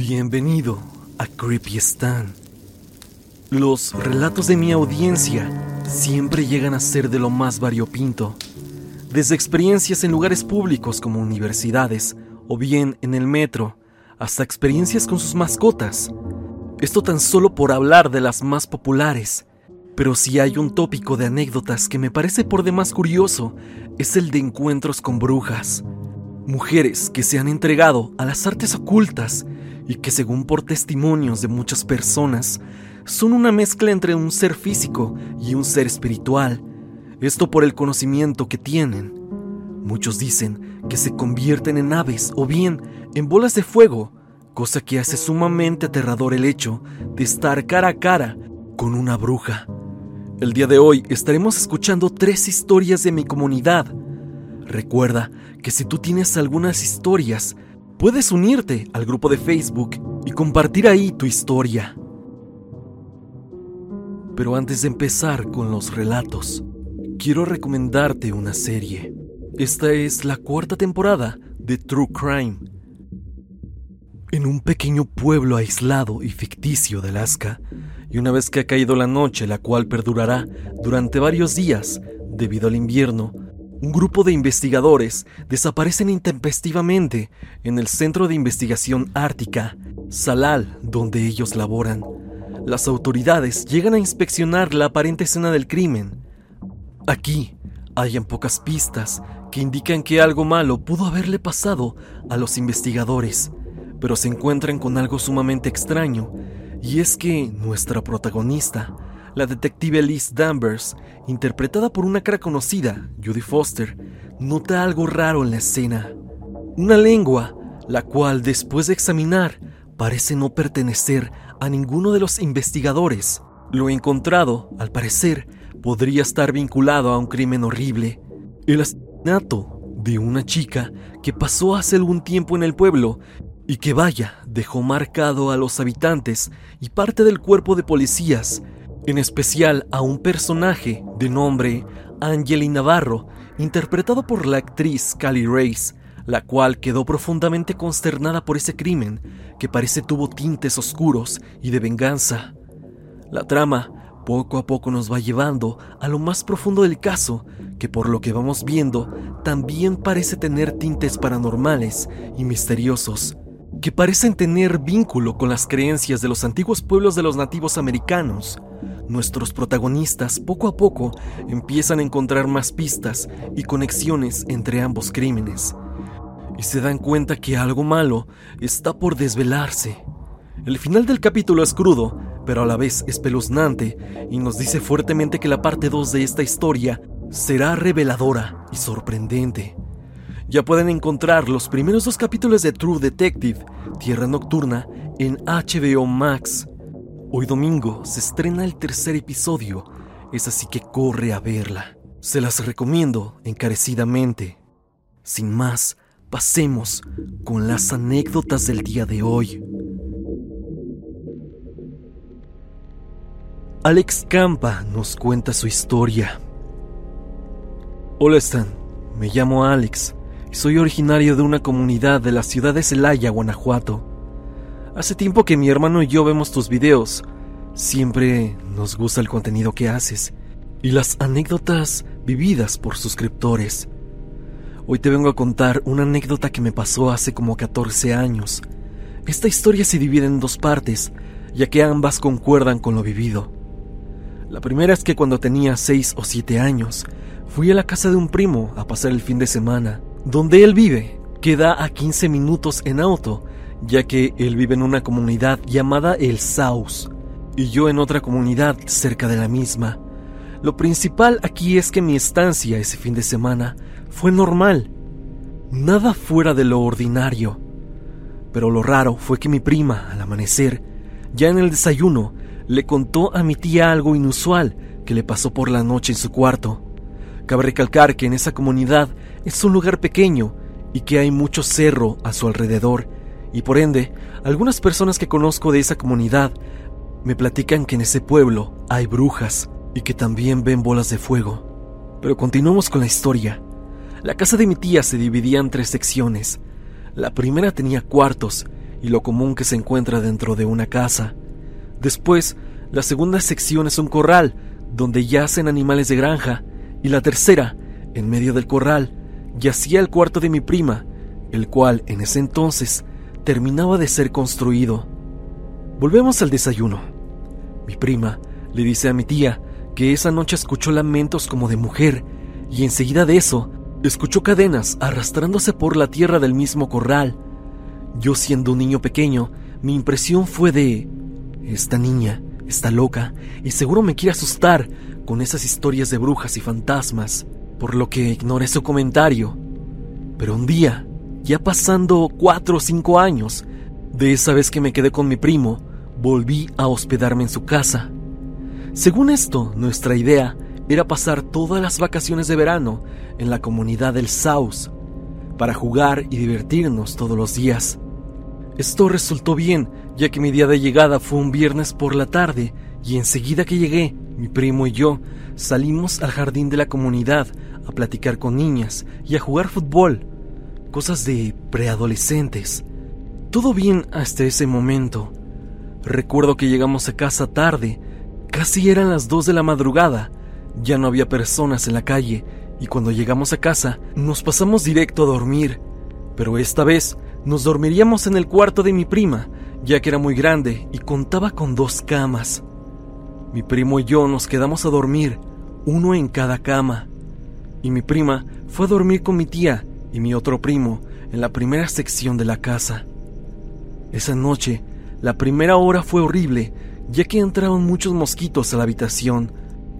Bienvenido a Creepy Stan. Los relatos de mi audiencia siempre llegan a ser de lo más variopinto, desde experiencias en lugares públicos como universidades o bien en el metro, hasta experiencias con sus mascotas. Esto tan solo por hablar de las más populares, pero si hay un tópico de anécdotas que me parece por demás curioso, es el de encuentros con brujas. Mujeres que se han entregado a las artes ocultas y que según por testimonios de muchas personas, son una mezcla entre un ser físico y un ser espiritual. Esto por el conocimiento que tienen. Muchos dicen que se convierten en aves o bien en bolas de fuego, cosa que hace sumamente aterrador el hecho de estar cara a cara con una bruja. El día de hoy estaremos escuchando tres historias de mi comunidad. Recuerda que si tú tienes algunas historias, puedes unirte al grupo de Facebook y compartir ahí tu historia. Pero antes de empezar con los relatos, quiero recomendarte una serie. Esta es la cuarta temporada de True Crime. En un pequeño pueblo aislado y ficticio de Alaska, y una vez que ha caído la noche, la cual perdurará durante varios días debido al invierno, un grupo de investigadores desaparecen intempestivamente en el Centro de Investigación Ártica, Salal, donde ellos laboran. Las autoridades llegan a inspeccionar la aparente escena del crimen. Aquí hayan pocas pistas que indican que algo malo pudo haberle pasado a los investigadores, pero se encuentran con algo sumamente extraño, y es que nuestra protagonista, la detective Liz Danvers, interpretada por una cara conocida, Judy Foster, nota algo raro en la escena. Una lengua, la cual después de examinar parece no pertenecer a ninguno de los investigadores. Lo encontrado, al parecer, podría estar vinculado a un crimen horrible. El asesinato de una chica que pasó hace algún tiempo en el pueblo y que vaya, dejó marcado a los habitantes y parte del cuerpo de policías en especial a un personaje de nombre Angeli Navarro, interpretado por la actriz Cali Race, la cual quedó profundamente consternada por ese crimen que parece tuvo tintes oscuros y de venganza. La trama poco a poco nos va llevando a lo más profundo del caso, que por lo que vamos viendo también parece tener tintes paranormales y misteriosos, que parecen tener vínculo con las creencias de los antiguos pueblos de los nativos americanos, nuestros protagonistas poco a poco empiezan a encontrar más pistas y conexiones entre ambos crímenes, y se dan cuenta que algo malo está por desvelarse. El final del capítulo es crudo, pero a la vez espeluznante, y nos dice fuertemente que la parte 2 de esta historia será reveladora y sorprendente. Ya pueden encontrar los primeros dos capítulos de True Detective, Tierra Nocturna, en HBO Max. Hoy domingo se estrena el tercer episodio, es así que corre a verla. Se las recomiendo encarecidamente. Sin más, pasemos con las anécdotas del día de hoy. Alex Campa nos cuenta su historia. Hola Stan, me llamo Alex y soy originario de una comunidad de la ciudad de Celaya, Guanajuato. Hace tiempo que mi hermano y yo vemos tus videos. Siempre nos gusta el contenido que haces y las anécdotas vividas por suscriptores. Hoy te vengo a contar una anécdota que me pasó hace como 14 años. Esta historia se divide en dos partes, ya que ambas concuerdan con lo vivido. La primera es que cuando tenía 6 o 7 años, fui a la casa de un primo a pasar el fin de semana. Donde él vive queda a 15 minutos en auto ya que él vive en una comunidad llamada El Saus y yo en otra comunidad cerca de la misma. Lo principal aquí es que mi estancia ese fin de semana fue normal, nada fuera de lo ordinario. Pero lo raro fue que mi prima, al amanecer, ya en el desayuno, le contó a mi tía algo inusual que le pasó por la noche en su cuarto. Cabe recalcar que en esa comunidad es un lugar pequeño y que hay mucho cerro a su alrededor y por ende, algunas personas que conozco de esa comunidad me platican que en ese pueblo hay brujas y que también ven bolas de fuego. Pero continuamos con la historia. La casa de mi tía se dividía en tres secciones. La primera tenía cuartos y lo común que se encuentra dentro de una casa. Después, la segunda sección es un corral, donde yacen animales de granja, y la tercera, en medio del corral, yacía el cuarto de mi prima, el cual en ese entonces terminaba de ser construido. Volvemos al desayuno. Mi prima le dice a mi tía que esa noche escuchó lamentos como de mujer, y enseguida de eso, escuchó cadenas arrastrándose por la tierra del mismo corral. Yo siendo un niño pequeño, mi impresión fue de... Esta niña está loca y seguro me quiere asustar con esas historias de brujas y fantasmas, por lo que ignoré su comentario. Pero un día, ya pasando cuatro o cinco años, de esa vez que me quedé con mi primo, volví a hospedarme en su casa. Según esto, nuestra idea era pasar todas las vacaciones de verano en la comunidad del Saus, para jugar y divertirnos todos los días. Esto resultó bien, ya que mi día de llegada fue un viernes por la tarde, y enseguida que llegué, mi primo y yo salimos al jardín de la comunidad a platicar con niñas y a jugar fútbol, cosas de preadolescentes. Todo bien hasta ese momento. Recuerdo que llegamos a casa tarde, casi eran las dos de la madrugada, ya no había personas en la calle y cuando llegamos a casa nos pasamos directo a dormir, pero esta vez nos dormiríamos en el cuarto de mi prima, ya que era muy grande y contaba con dos camas. Mi primo y yo nos quedamos a dormir, uno en cada cama, y mi prima fue a dormir con mi tía y mi otro primo en la primera sección de la casa. Esa noche, la primera hora fue horrible, ya que entraron muchos mosquitos a la habitación,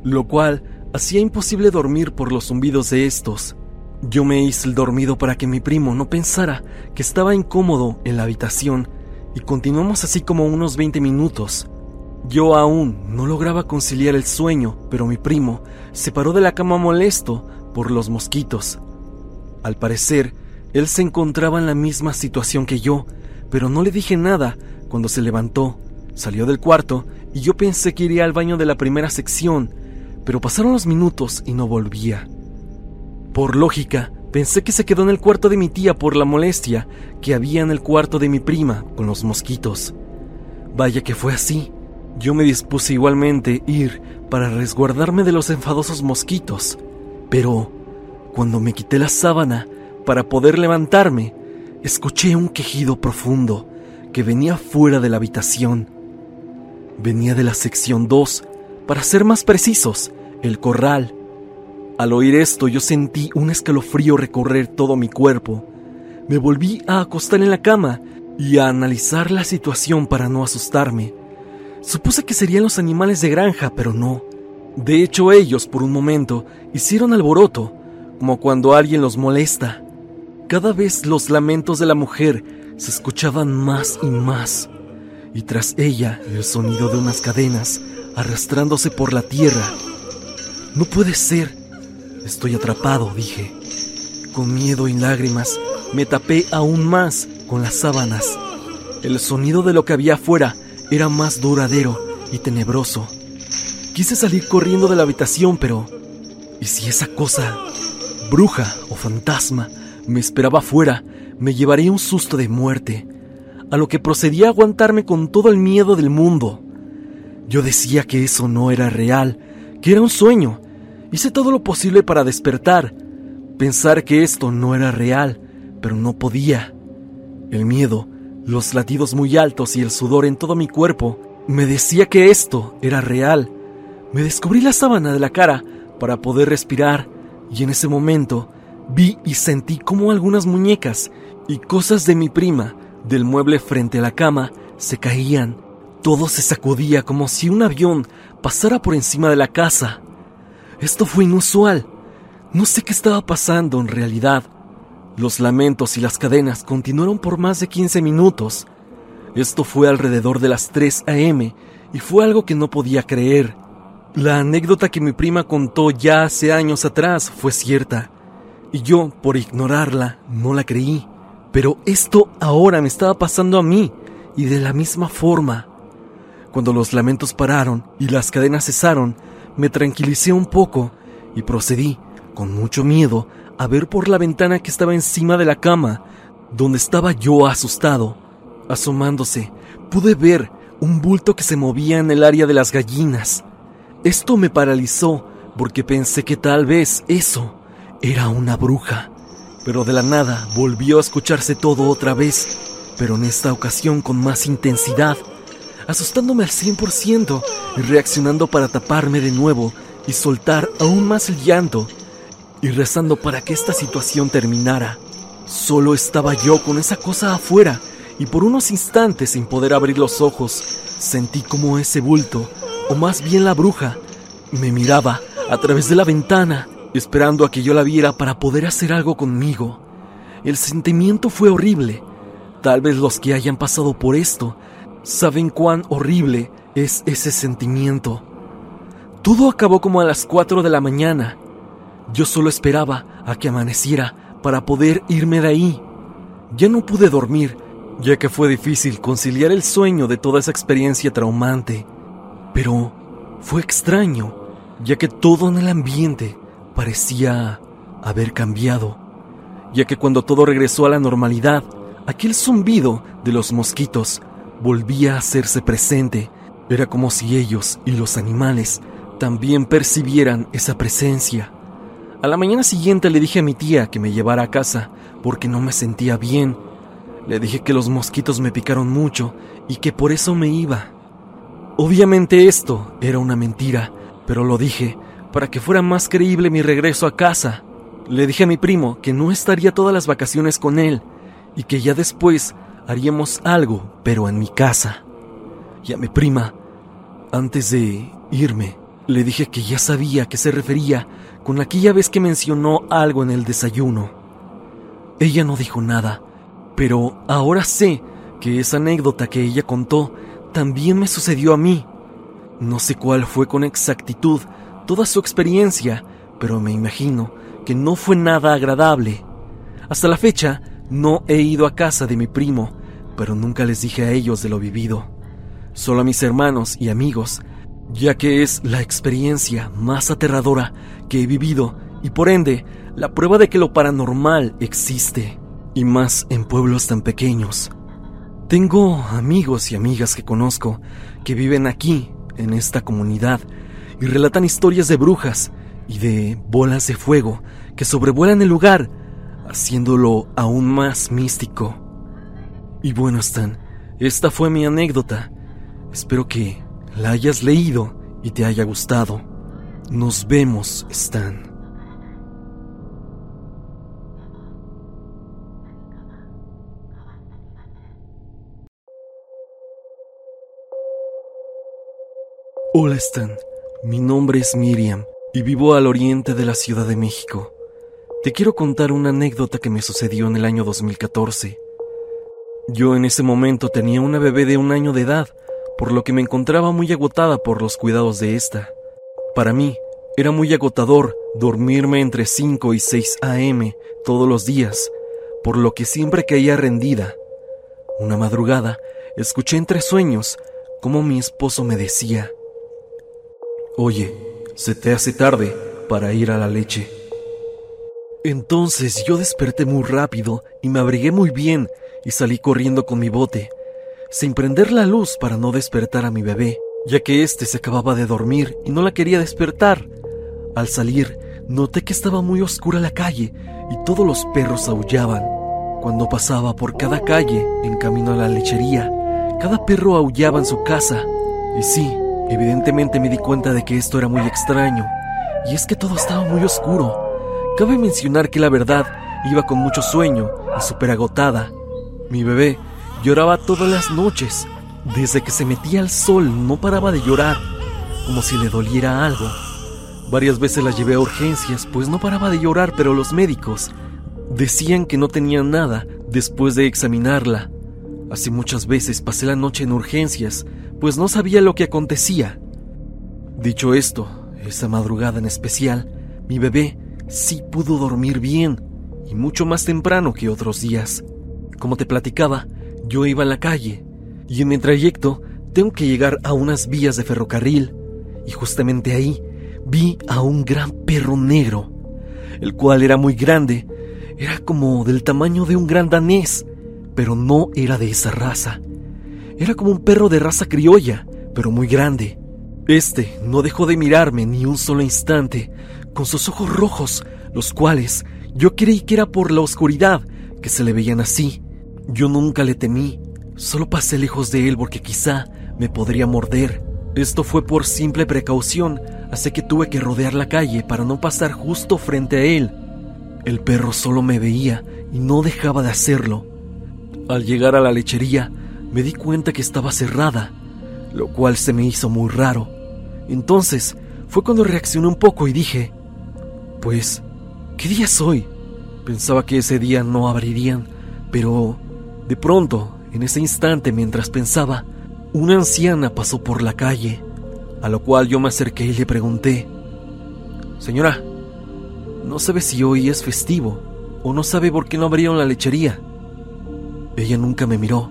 lo cual hacía imposible dormir por los zumbidos de estos. Yo me hice el dormido para que mi primo no pensara que estaba incómodo en la habitación y continuamos así como unos 20 minutos. Yo aún no lograba conciliar el sueño, pero mi primo se paró de la cama molesto por los mosquitos. Al parecer, él se encontraba en la misma situación que yo, pero no le dije nada cuando se levantó, salió del cuarto y yo pensé que iría al baño de la primera sección, pero pasaron los minutos y no volvía. Por lógica, pensé que se quedó en el cuarto de mi tía por la molestia que había en el cuarto de mi prima con los mosquitos. Vaya que fue así. Yo me dispuse igualmente ir para resguardarme de los enfadosos mosquitos, pero cuando me quité la sábana para poder levantarme, escuché un quejido profundo que venía fuera de la habitación. Venía de la sección 2, para ser más precisos, el corral. Al oír esto yo sentí un escalofrío recorrer todo mi cuerpo. Me volví a acostar en la cama y a analizar la situación para no asustarme. Supuse que serían los animales de granja, pero no. De hecho ellos, por un momento, hicieron alboroto, como cuando alguien los molesta. Cada vez los lamentos de la mujer se escuchaban más y más, y tras ella el sonido de unas cadenas arrastrándose por la tierra. No puede ser. Estoy atrapado, dije. Con miedo y lágrimas, me tapé aún más con las sábanas. El sonido de lo que había afuera era más duradero y tenebroso. Quise salir corriendo de la habitación, pero... ¿Y si esa cosa, bruja o fantasma, me esperaba afuera, me llevaría un susto de muerte? A lo que procedí a aguantarme con todo el miedo del mundo. Yo decía que eso no era real, que era un sueño. Hice todo lo posible para despertar, pensar que esto no era real, pero no podía. El miedo, los latidos muy altos y el sudor en todo mi cuerpo me decía que esto era real. Me descubrí la sábana de la cara para poder respirar y en ese momento vi y sentí como algunas muñecas y cosas de mi prima del mueble frente a la cama se caían todo se sacudía como si un avión pasara por encima de la casa. Esto fue inusual. No sé qué estaba pasando en realidad. Los lamentos y las cadenas continuaron por más de 15 minutos. Esto fue alrededor de las 3 a.m. y fue algo que no podía creer. La anécdota que mi prima contó ya hace años atrás fue cierta, y yo, por ignorarla, no la creí. Pero esto ahora me estaba pasando a mí, y de la misma forma. Cuando los lamentos pararon y las cadenas cesaron, me tranquilicé un poco y procedí, con mucho miedo, a ver por la ventana que estaba encima de la cama, donde estaba yo asustado. Asomándose, pude ver un bulto que se movía en el área de las gallinas. Esto me paralizó porque pensé que tal vez eso era una bruja. Pero de la nada volvió a escucharse todo otra vez, pero en esta ocasión con más intensidad, asustándome al 100% y reaccionando para taparme de nuevo y soltar aún más el llanto y rezando para que esta situación terminara. Solo estaba yo con esa cosa afuera y por unos instantes sin poder abrir los ojos sentí como ese bulto, o más bien la bruja, me miraba a través de la ventana, esperando a que yo la viera para poder hacer algo conmigo. El sentimiento fue horrible. Tal vez los que hayan pasado por esto saben cuán horrible es ese sentimiento. Todo acabó como a las 4 de la mañana. Yo solo esperaba a que amaneciera para poder irme de ahí. Ya no pude dormir ya que fue difícil conciliar el sueño de toda esa experiencia traumante. Pero fue extraño, ya que todo en el ambiente parecía haber cambiado, ya que cuando todo regresó a la normalidad, aquel zumbido de los mosquitos volvía a hacerse presente. Era como si ellos y los animales también percibieran esa presencia. A la mañana siguiente le dije a mi tía que me llevara a casa porque no me sentía bien le dije que los mosquitos me picaron mucho y que por eso me iba. Obviamente esto era una mentira, pero lo dije para que fuera más creíble mi regreso a casa. Le dije a mi primo que no estaría todas las vacaciones con él y que ya después haríamos algo, pero en mi casa. Y a mi prima, antes de irme, le dije que ya sabía a qué se refería con aquella vez que mencionó algo en el desayuno. Ella no dijo nada, pero ahora sé que esa anécdota que ella contó también me sucedió a mí. No sé cuál fue con exactitud toda su experiencia, pero me imagino que no fue nada agradable. Hasta la fecha no he ido a casa de mi primo, pero nunca les dije a ellos de lo vivido. Solo a mis hermanos y amigos, ya que es la experiencia más aterradora que he vivido y por ende la prueba de que lo paranormal existe y más en pueblos tan pequeños. Tengo amigos y amigas que conozco que viven aquí, en esta comunidad, y relatan historias de brujas y de bolas de fuego que sobrevuelan el lugar, haciéndolo aún más místico. Y bueno, Stan, esta fue mi anécdota. Espero que la hayas leído y te haya gustado. Nos vemos, Stan. Hola Stan, mi nombre es Miriam y vivo al oriente de la Ciudad de México. Te quiero contar una anécdota que me sucedió en el año 2014. Yo en ese momento tenía una bebé de un año de edad, por lo que me encontraba muy agotada por los cuidados de esta. Para mí, era muy agotador dormirme entre 5 y 6 a.m. todos los días, por lo que siempre caía rendida. Una madrugada, escuché entre sueños cómo mi esposo me decía, Oye, se te hace tarde para ir a la leche. Entonces yo desperté muy rápido y me abrigué muy bien y salí corriendo con mi bote, sin prender la luz para no despertar a mi bebé, ya que éste se acababa de dormir y no la quería despertar. Al salir, noté que estaba muy oscura la calle y todos los perros aullaban. Cuando pasaba por cada calle en camino a la lechería, cada perro aullaba en su casa. Y sí, Evidentemente me di cuenta de que esto era muy extraño, y es que todo estaba muy oscuro. Cabe mencionar que la verdad iba con mucho sueño y súper agotada. Mi bebé lloraba todas las noches. Desde que se metía el sol no paraba de llorar, como si le doliera algo. Varias veces la llevé a urgencias, pues no paraba de llorar, pero los médicos decían que no tenía nada después de examinarla. Así muchas veces pasé la noche en urgencias, pues no sabía lo que acontecía. Dicho esto, esa madrugada en especial, mi bebé sí pudo dormir bien y mucho más temprano que otros días. Como te platicaba, yo iba a la calle y en mi trayecto tengo que llegar a unas vías de ferrocarril y justamente ahí vi a un gran perro negro, el cual era muy grande, era como del tamaño de un gran danés, pero no era de esa raza. Era como un perro de raza criolla, pero muy grande. Este no dejó de mirarme ni un solo instante, con sus ojos rojos, los cuales yo creí que era por la oscuridad que se le veían así. Yo nunca le temí, solo pasé lejos de él porque quizá me podría morder. Esto fue por simple precaución, así que tuve que rodear la calle para no pasar justo frente a él. El perro solo me veía y no dejaba de hacerlo. Al llegar a la lechería, me di cuenta que estaba cerrada, lo cual se me hizo muy raro. Entonces fue cuando reaccioné un poco y dije, pues, ¿qué día es hoy? Pensaba que ese día no abrirían, pero de pronto, en ese instante mientras pensaba, una anciana pasó por la calle, a lo cual yo me acerqué y le pregunté, Señora, ¿no sabe si hoy es festivo o no sabe por qué no abrieron la lechería? Ella nunca me miró,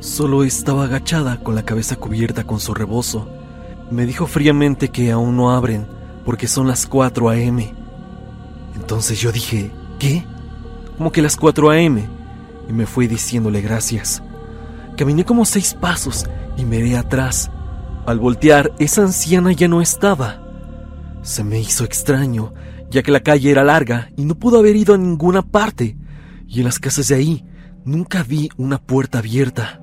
solo estaba agachada con la cabeza cubierta con su rebozo. Me dijo fríamente que aún no abren porque son las 4 a.m. Entonces yo dije, ¿qué? Como que las 4 a.m. Y me fui diciéndole gracias. Caminé como seis pasos y miré atrás. Al voltear, esa anciana ya no estaba. Se me hizo extraño, ya que la calle era larga y no pudo haber ido a ninguna parte. Y en las casas de ahí nunca vi una puerta abierta.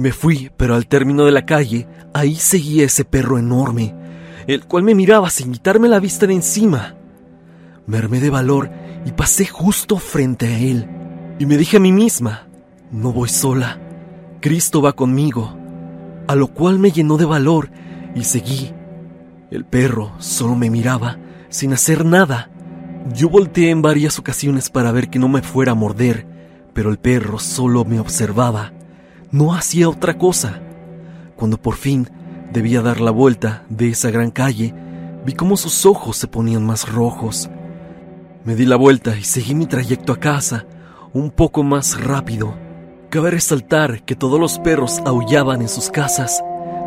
Me fui, pero al término de la calle, ahí seguía ese perro enorme, el cual me miraba sin quitarme la vista de encima. Me armé de valor y pasé justo frente a él. Y me dije a mí misma, no voy sola, Cristo va conmigo, a lo cual me llenó de valor y seguí. El perro solo me miraba, sin hacer nada. Yo volteé en varias ocasiones para ver que no me fuera a morder, pero el perro solo me observaba, no hacía otra cosa. Cuando por fin debía dar la vuelta de esa gran calle, vi cómo sus ojos se ponían más rojos me di la vuelta y seguí mi trayecto a casa, un poco más rápido. Cabe resaltar que todos los perros aullaban en sus casas,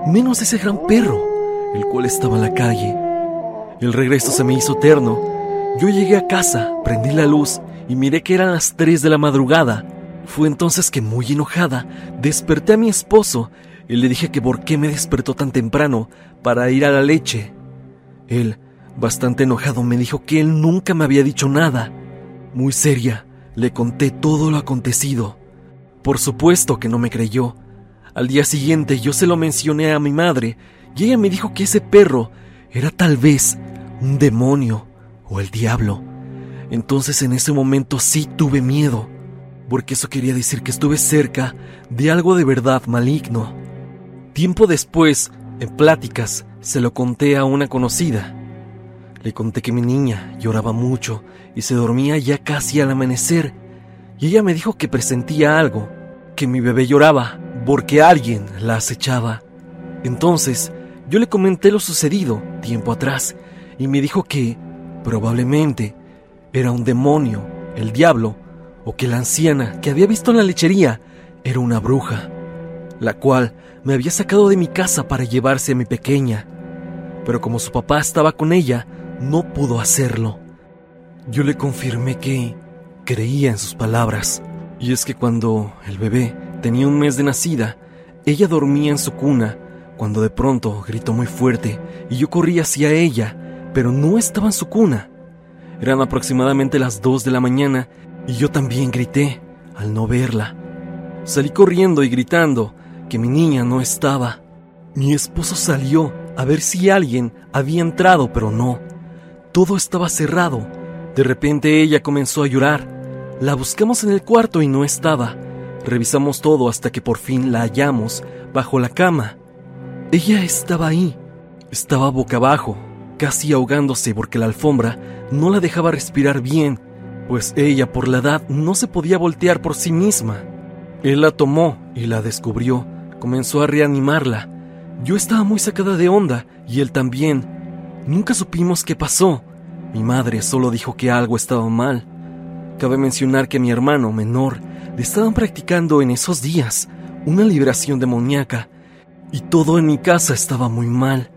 menos ese gran perro, el cual estaba en la calle. El regreso se me hizo eterno. Yo llegué a casa, prendí la luz y miré que eran las 3 de la madrugada. Fue entonces que, muy enojada, desperté a mi esposo y le dije que por qué me despertó tan temprano para ir a la leche. Él Bastante enojado me dijo que él nunca me había dicho nada. Muy seria, le conté todo lo acontecido. Por supuesto que no me creyó. Al día siguiente yo se lo mencioné a mi madre y ella me dijo que ese perro era tal vez un demonio o el diablo. Entonces en ese momento sí tuve miedo, porque eso quería decir que estuve cerca de algo de verdad maligno. Tiempo después, en pláticas, se lo conté a una conocida. Le conté que mi niña lloraba mucho y se dormía ya casi al amanecer, y ella me dijo que presentía algo, que mi bebé lloraba porque alguien la acechaba. Entonces yo le comenté lo sucedido tiempo atrás y me dijo que probablemente era un demonio, el diablo, o que la anciana que había visto en la lechería era una bruja, la cual me había sacado de mi casa para llevarse a mi pequeña. Pero como su papá estaba con ella, no pudo hacerlo. Yo le confirmé que creía en sus palabras. Y es que cuando el bebé tenía un mes de nacida, ella dormía en su cuna, cuando de pronto gritó muy fuerte y yo corrí hacia ella, pero no estaba en su cuna. Eran aproximadamente las dos de la mañana y yo también grité al no verla. Salí corriendo y gritando que mi niña no estaba. Mi esposo salió a ver si alguien había entrado, pero no. Todo estaba cerrado. De repente ella comenzó a llorar. La buscamos en el cuarto y no estaba. Revisamos todo hasta que por fin la hallamos bajo la cama. Ella estaba ahí. Estaba boca abajo, casi ahogándose porque la alfombra no la dejaba respirar bien, pues ella por la edad no se podía voltear por sí misma. Él la tomó y la descubrió. Comenzó a reanimarla. Yo estaba muy sacada de onda y él también. Nunca supimos qué pasó. Mi madre solo dijo que algo estaba mal. Cabe mencionar que mi hermano menor le estaban practicando en esos días una liberación demoníaca y todo en mi casa estaba muy mal.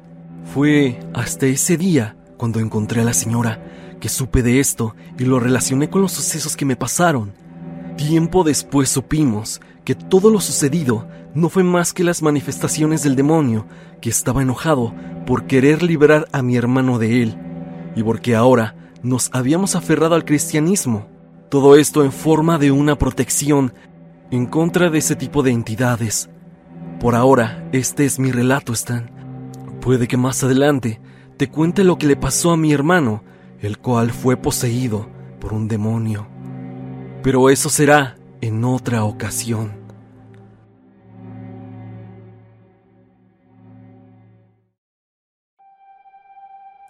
Fue hasta ese día cuando encontré a la señora supe de esto y lo relacioné con los sucesos que me pasaron. Tiempo después supimos que todo lo sucedido no fue más que las manifestaciones del demonio que estaba enojado por querer liberar a mi hermano de él y porque ahora nos habíamos aferrado al cristianismo. Todo esto en forma de una protección en contra de ese tipo de entidades. Por ahora, este es mi relato, Stan. Puede que más adelante te cuente lo que le pasó a mi hermano, el cual fue poseído por un demonio. Pero eso será en otra ocasión.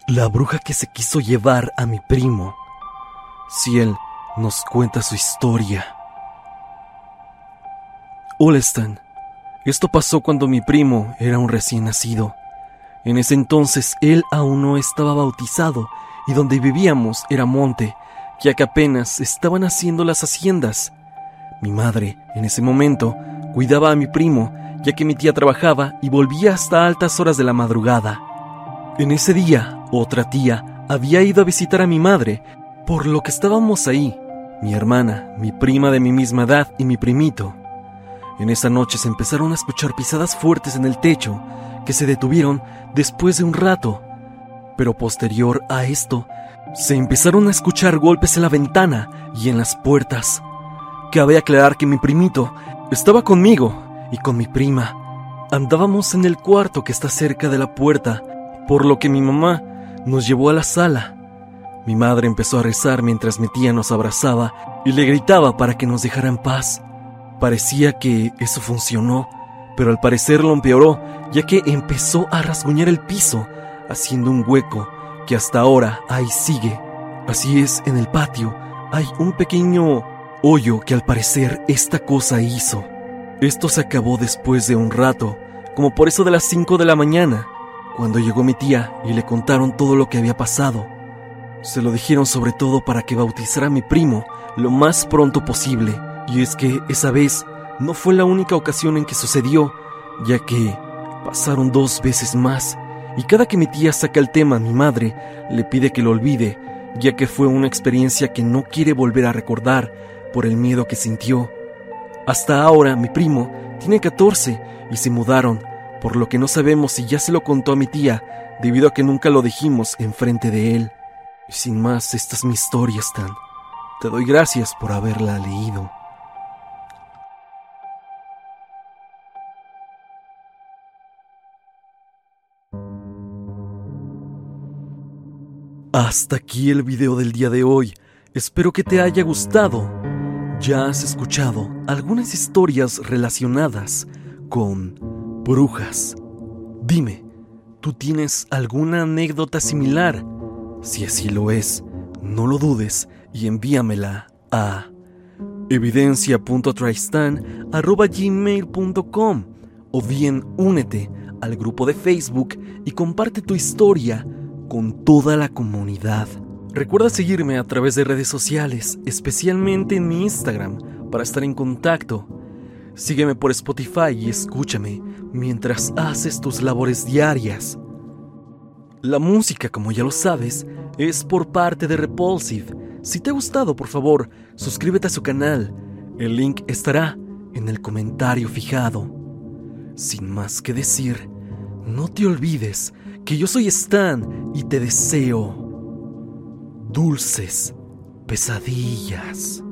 La bruja que se quiso llevar a mi primo. Ciel nos cuenta su historia. Hola Stan. Esto pasó cuando mi primo era un recién nacido. En ese entonces él aún no estaba bautizado y donde vivíamos era monte, ya que apenas estaban haciendo las haciendas. Mi madre, en ese momento, cuidaba a mi primo, ya que mi tía trabajaba y volvía hasta altas horas de la madrugada. En ese día, otra tía había ido a visitar a mi madre, por lo que estábamos ahí, mi hermana, mi prima de mi misma edad y mi primito. En esa noche se empezaron a escuchar pisadas fuertes en el techo, que se detuvieron después de un rato. Pero posterior a esto, se empezaron a escuchar golpes en la ventana y en las puertas. Cabe aclarar que mi primito estaba conmigo y con mi prima. Andábamos en el cuarto que está cerca de la puerta, por lo que mi mamá nos llevó a la sala. Mi madre empezó a rezar mientras mi tía nos abrazaba y le gritaba para que nos dejara en paz. Parecía que eso funcionó, pero al parecer lo empeoró, ya que empezó a rasguñar el piso, haciendo un hueco que hasta ahora ahí sigue. Así es, en el patio hay un pequeño hoyo que al parecer esta cosa hizo. Esto se acabó después de un rato, como por eso de las 5 de la mañana, cuando llegó mi tía y le contaron todo lo que había pasado. Se lo dijeron sobre todo para que bautizara a mi primo lo más pronto posible y es que esa vez no fue la única ocasión en que sucedió, ya que pasaron dos veces más, y cada que mi tía saca el tema mi madre, le pide que lo olvide, ya que fue una experiencia que no quiere volver a recordar por el miedo que sintió. Hasta ahora mi primo tiene 14 y se mudaron, por lo que no sabemos si ya se lo contó a mi tía, debido a que nunca lo dijimos enfrente de él. Y sin más, esta es mi historia, Stan. Te doy gracias por haberla leído. Hasta aquí el video del día de hoy. Espero que te haya gustado. Ya has escuchado algunas historias relacionadas con brujas. Dime, ¿tú tienes alguna anécdota similar? Si así lo es, no lo dudes y envíamela a evidencia.tristan.gmail.com o bien únete al grupo de Facebook y comparte tu historia con toda la comunidad. Recuerda seguirme a través de redes sociales, especialmente en mi Instagram, para estar en contacto. Sígueme por Spotify y escúchame mientras haces tus labores diarias. La música, como ya lo sabes, es por parte de Repulsive. Si te ha gustado, por favor, suscríbete a su canal. El link estará en el comentario fijado. Sin más que decir, no te olvides que yo soy Stan y te deseo dulces pesadillas.